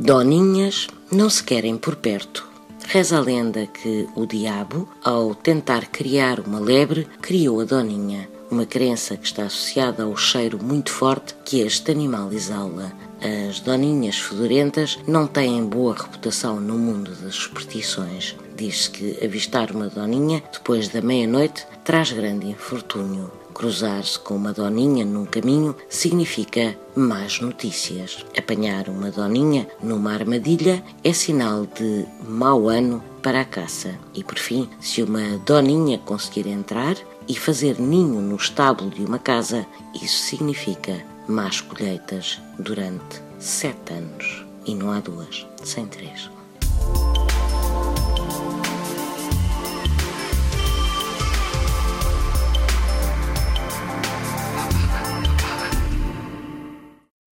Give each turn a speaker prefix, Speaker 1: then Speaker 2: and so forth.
Speaker 1: Doninhas não se querem por perto. Reza a lenda que o diabo, ao tentar criar uma lebre, criou a doninha, uma crença que está associada ao cheiro muito forte que este animal exala. As doninhas fedorentas não têm boa reputação no mundo das superstições. Diz-se que avistar uma doninha depois da meia-noite traz grande infortúnio. Cruzar-se com uma doninha num caminho significa más notícias. Apanhar uma doninha numa armadilha é sinal de mau ano para a caça. E por fim, se uma doninha conseguir entrar e fazer ninho no estábulo de uma casa, isso significa más colheitas durante sete anos. E não há duas, sem três.